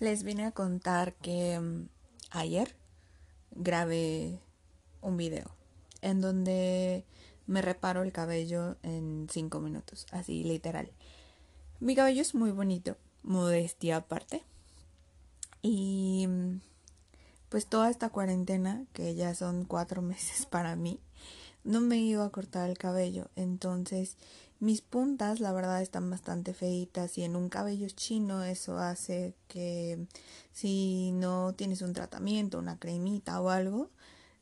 Les vine a contar que mm, ayer grabé un video en donde me reparo el cabello en cinco minutos, así literal. Mi cabello es muy bonito, modestia aparte. Y mm, pues toda esta cuarentena, que ya son cuatro meses para mí, no me ido a cortar el cabello. Entonces mis puntas, la verdad, están bastante feitas y en un cabello chino eso hace que si no tienes un tratamiento, una cremita o algo,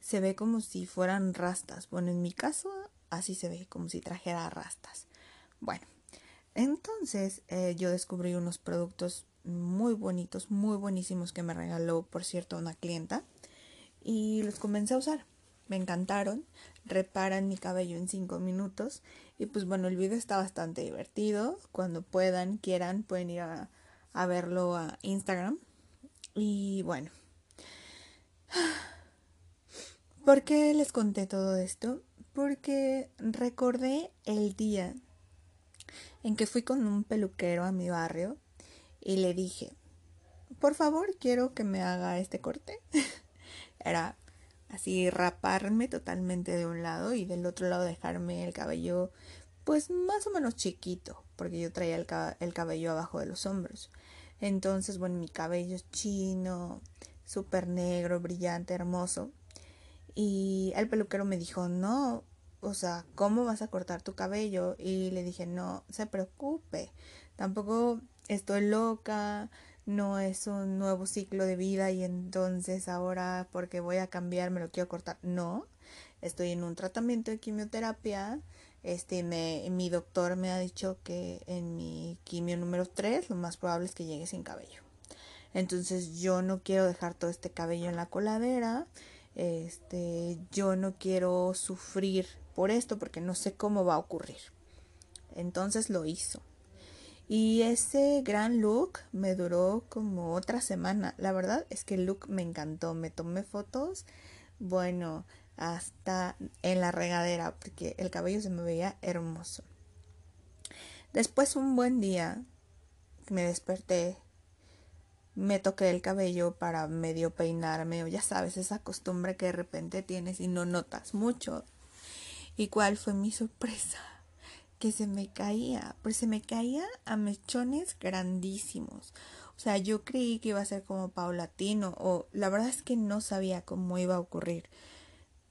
se ve como si fueran rastas. Bueno, en mi caso, así se ve, como si trajera rastas. Bueno, entonces eh, yo descubrí unos productos muy bonitos, muy buenísimos que me regaló, por cierto, una clienta y los comencé a usar me encantaron, reparan mi cabello en 5 minutos y pues bueno, el video está bastante divertido, cuando puedan, quieran, pueden ir a, a verlo a Instagram y bueno. ¿Por qué les conté todo esto? Porque recordé el día en que fui con un peluquero a mi barrio y le dije, por favor, quiero que me haga este corte. Era así raparme totalmente de un lado y del otro lado dejarme el cabello pues más o menos chiquito, porque yo traía el, cabello abajo de los hombros. Entonces, bueno, mi cabello es chino, súper negro, brillante, hermoso. Y el peluquero me dijo, no, o sea, ¿cómo vas a cortar tu cabello? Y le dije, no se preocupe, tampoco estoy loca, no es un nuevo ciclo de vida y entonces ahora porque voy a cambiar me lo quiero cortar. No, estoy en un tratamiento de quimioterapia. Este, me, mi doctor me ha dicho que en mi quimio número 3 lo más probable es que llegue sin cabello. Entonces yo no quiero dejar todo este cabello en la coladera. Este, yo no quiero sufrir por esto porque no sé cómo va a ocurrir. Entonces lo hizo. Y ese gran look me duró como otra semana. La verdad es que el look me encantó. Me tomé fotos, bueno, hasta en la regadera, porque el cabello se me veía hermoso. Después un buen día me desperté, me toqué el cabello para medio peinarme, o ya sabes, esa costumbre que de repente tienes y no notas mucho. ¿Y cuál fue mi sorpresa? Que se me caía, pero se me caía a mechones grandísimos. O sea, yo creí que iba a ser como paulatino o la verdad es que no sabía cómo iba a ocurrir.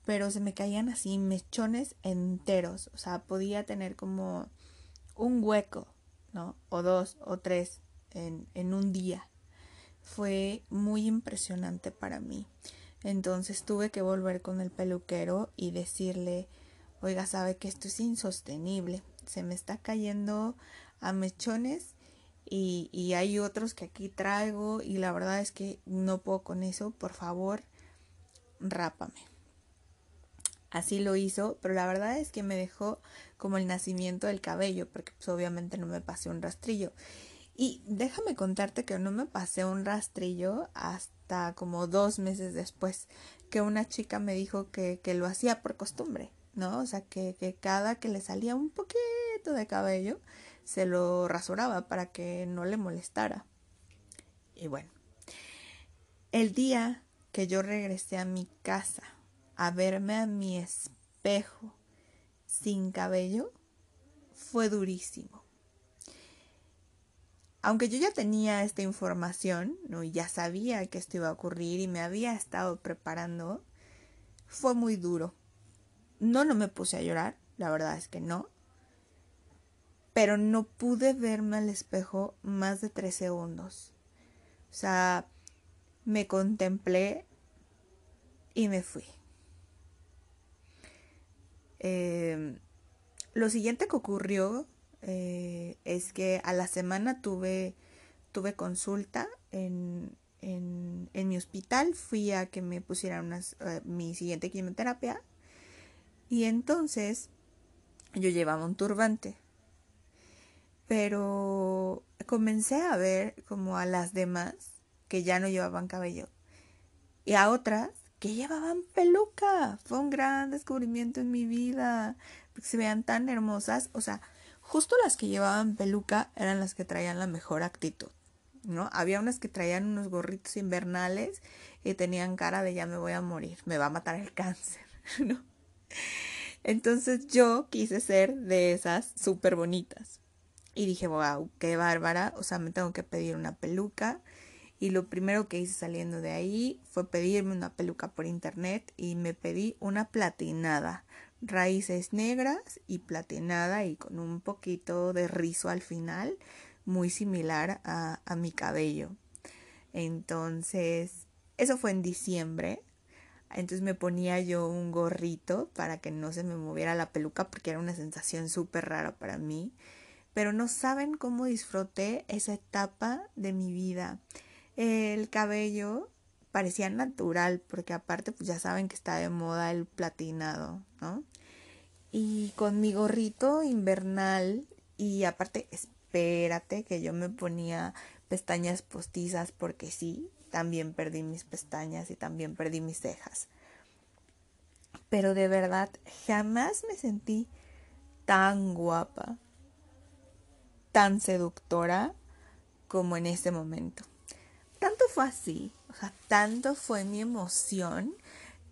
Pero se me caían así mechones enteros. O sea, podía tener como un hueco, ¿no? O dos o tres en, en un día. Fue muy impresionante para mí. Entonces tuve que volver con el peluquero y decirle, oiga, sabe que esto es insostenible se me está cayendo a mechones y, y, hay otros que aquí traigo y la verdad es que no puedo con eso, por favor, rápame. Así lo hizo, pero la verdad es que me dejó como el nacimiento del cabello, porque pues obviamente no me pasé un rastrillo. Y déjame contarte que no me pasé un rastrillo hasta como dos meses después, que una chica me dijo que, que lo hacía por costumbre. ¿No? O sea, que, que cada que le salía un poquito de cabello, se lo rasuraba para que no le molestara. Y bueno, el día que yo regresé a mi casa a verme a mi espejo sin cabello, fue durísimo. Aunque yo ya tenía esta información, ¿no? y ya sabía que esto iba a ocurrir y me había estado preparando, fue muy duro no, no me puse a llorar, la verdad es que no. Pero no pude verme al espejo más de tres segundos. O sea, me contemplé y me fui. Em, lo siguiente que ocurrió eh, es que a la semana tuve, tuve consulta en, en, en, mi hospital. Fui a que me pusieran eh, mi siguiente quimioterapia y entonces yo llevaba un turbante. Pero comencé a ver como a las demás que ya no llevaban cabello. Y a otras que llevaban peluca. Fue un gran descubrimiento en mi vida. Porque se vean tan hermosas. O sea, justo las que llevaban peluca eran las que traían la mejor actitud. ¿no? Había unas que traían unos gorritos invernales y tenían cara de ya me voy a morir, me va a matar el cáncer, ¿no? Entonces yo quise ser de esas súper bonitas. Y dije, wow, qué bárbara, o sea, me tengo que pedir una peluca. Y lo primero que hice saliendo de ahí fue pedirme una peluca por internet y me pedí una platinada, raíces negras y platinada y con un poquito de rizo al final, muy similar a, a mi cabello. Entonces, eso fue en diciembre. Entonces me ponía yo un gorrito para que no se me moviera la peluca porque era una sensación súper rara para mí. Pero no saben cómo disfruté esa etapa de mi vida. El cabello parecía natural porque aparte pues ya saben que está de moda el platinado, ¿no? Y con mi gorrito invernal y aparte espérate que yo me ponía pestañas postizas porque sí, también perdí mis pestañas y también perdí mis cejas. Pero de verdad, jamás me sentí tan guapa, tan seductora como en ese momento. Tanto fue así, o sea, tanto fue mi emoción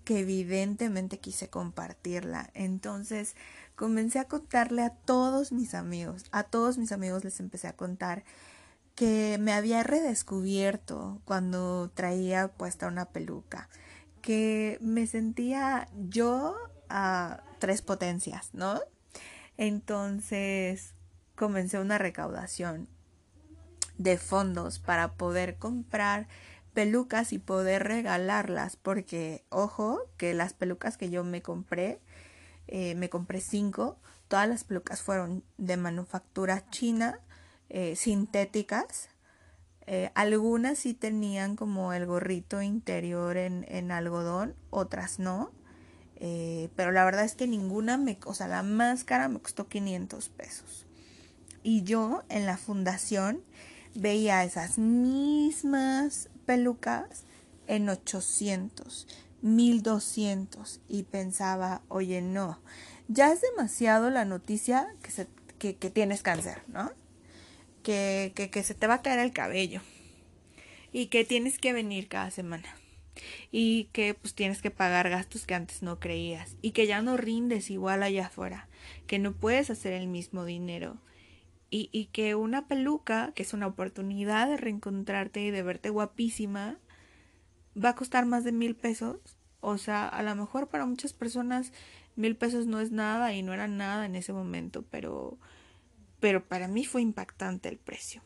que evidentemente quise compartirla. Entonces comencé a contarle a todos mis amigos, a todos mis amigos les empecé a contar que me había redescubierto cuando traía puesta una peluca, que me sentía yo a tres potencias, ¿no? Entonces comencé una recaudación de fondos para poder comprar pelucas y poder regalarlas, porque ojo, que las pelucas que yo me compré, eh, me compré cinco, todas las pelucas fueron de manufactura china, eh, sintéticas. Eh, algunas sí tenían como el gorrito interior en, en algodón, otras no. Eh, pero la verdad es que ninguna me, o sea, la máscara me costó 500 pesos. Y yo en la fundación veía esas mismas pelucas en 800, 1200 y pensaba, oye, no, ya es demasiado la noticia que, se, que, que tienes cáncer, ¿no? Que, que, que se te va a caer el cabello y que tienes que venir cada semana y que pues tienes que pagar gastos que antes no creías y que ya no rindes igual allá afuera, que no puedes hacer el mismo dinero y, y que una peluca, que es una oportunidad de reencontrarte y de verte guapísima, va a costar más de mil pesos. O sea, a lo mejor para muchas personas mil pesos no es nada y no era nada en ese momento, pero pero para mí fue impactante el precio.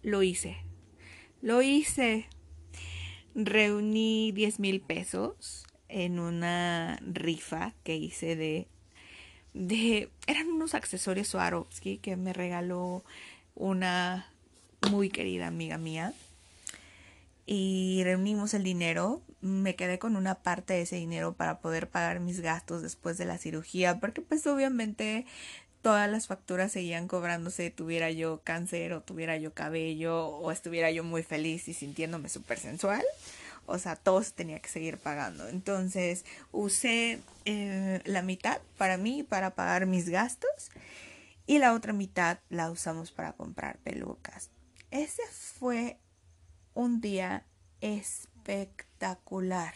Lo hice. Lo hice. Reuní 10 mil pesos en una rifa que hice de, de... Eran unos accesorios Swarovski que me regaló una muy querida amiga mía. Y reunimos el dinero. Me quedé con una parte de ese dinero para poder pagar mis gastos después de la cirugía. Porque pues obviamente todas las facturas seguían cobrándose, tuviera yo cáncer o tuviera yo cabello o estuviera yo muy feliz y sintiéndome súper sensual. O sea, todo se tenía que seguir pagando. Entonces usé eh, la mitad para mí, para pagar mis gastos, y la otra mitad la usamos para comprar pelucas. Ese fue un día espectacular.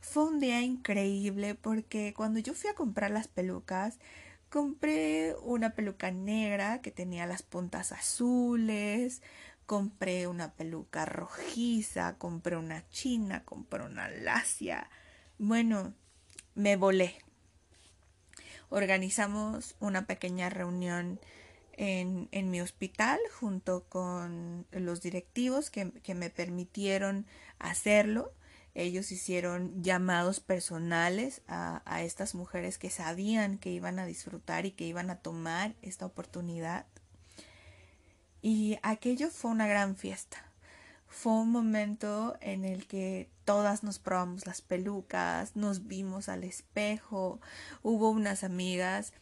Fue un día increíble porque cuando yo fui a comprar las pelucas, Compré una peluca negra que tenía las puntas azules, compré una peluca rojiza, compré una china, compré una lacia. Bueno, me volé. Organizamos una pequeña reunión en, en mi hospital junto con los directivos que, que me permitieron hacerlo ellos hicieron llamados personales a, estas mujeres que sabían que iban a disfrutar y que iban a tomar esta oportunidad. Y aquello fue una gran fiesta. Fue un momento en el que todas nos probamos las pelucas, nos vimos al espejo, hubo unas amigas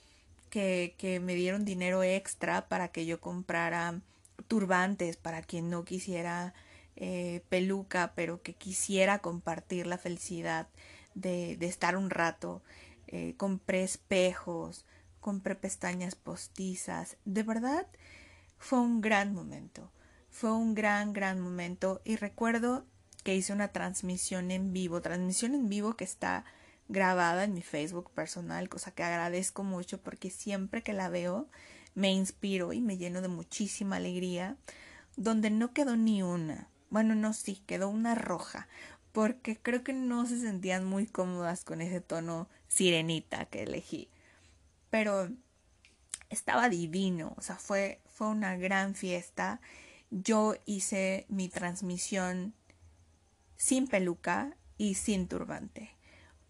que, que me dieron dinero extra para que yo comprara turbantes para quien no quisiera eh, peluca, pero que quisiera compartir la felicidad de, estar un rato. Eh, compré espejos, compré pestañas postizas. De verdad, fue un gran momento, fue un gran, gran momento y recuerdo que hice una transmisión en vivo, transmisión en vivo que está grabada en mi Facebook personal, cosa que agradezco mucho porque siempre que la veo me inspiro y me lleno de muchísima alegría, donde no quedó ni una. Bueno, no, sí, quedó una roja, porque creo que no se sentían muy cómodas con ese tono sirenita que elegí. Pero estaba divino, o sea, fue, fue una gran fiesta. Yo hice mi transmisión sin peluca y sin turbante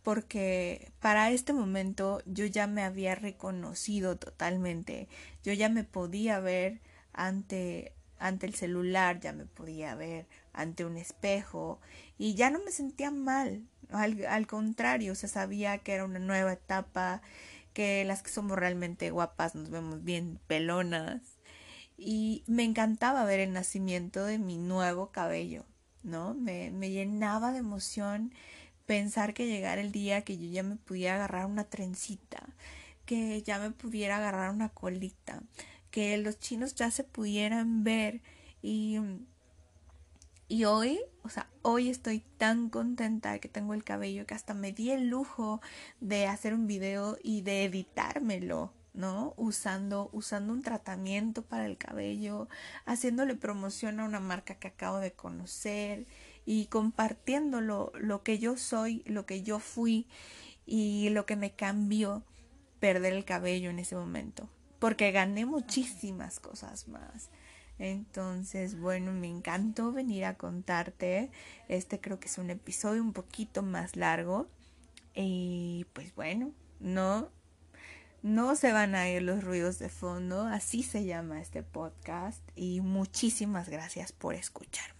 porque para este momento yo ya me había reconocido totalmente, yo ya me podía ver ante ante el celular, ya me podía ver ante un espejo y ya no me sentía mal, al, al contrario, o sea, sabía que era una nueva etapa, que las que somos realmente guapas nos vemos bien pelonas y me encantaba ver el nacimiento de mi nuevo cabello, ¿no? Me, me llenaba de emoción pensar que llegara el día que yo ya me pudiera agarrar una trencita, que ya me pudiera agarrar una colita, que los chinos ya se pudieran ver y y hoy, o sea, hoy estoy tan contenta que tengo el cabello que hasta me di el lujo de hacer un video y de editármelo, ¿no? Usando, usando un tratamiento para el cabello, haciéndole promoción a una marca que acabo de conocer y compartiendo lo, lo que yo soy, lo que yo fui y lo que me cambió perder el cabello en ese momento. Porque gané muchísimas cosas más. Entonces, bueno, me encantó venir a contarte. Este creo que es un episodio un poquito más largo. Y pues bueno, no, no se van a ir los ruidos de fondo. Así se llama este podcast. Y muchísimas gracias por escucharme.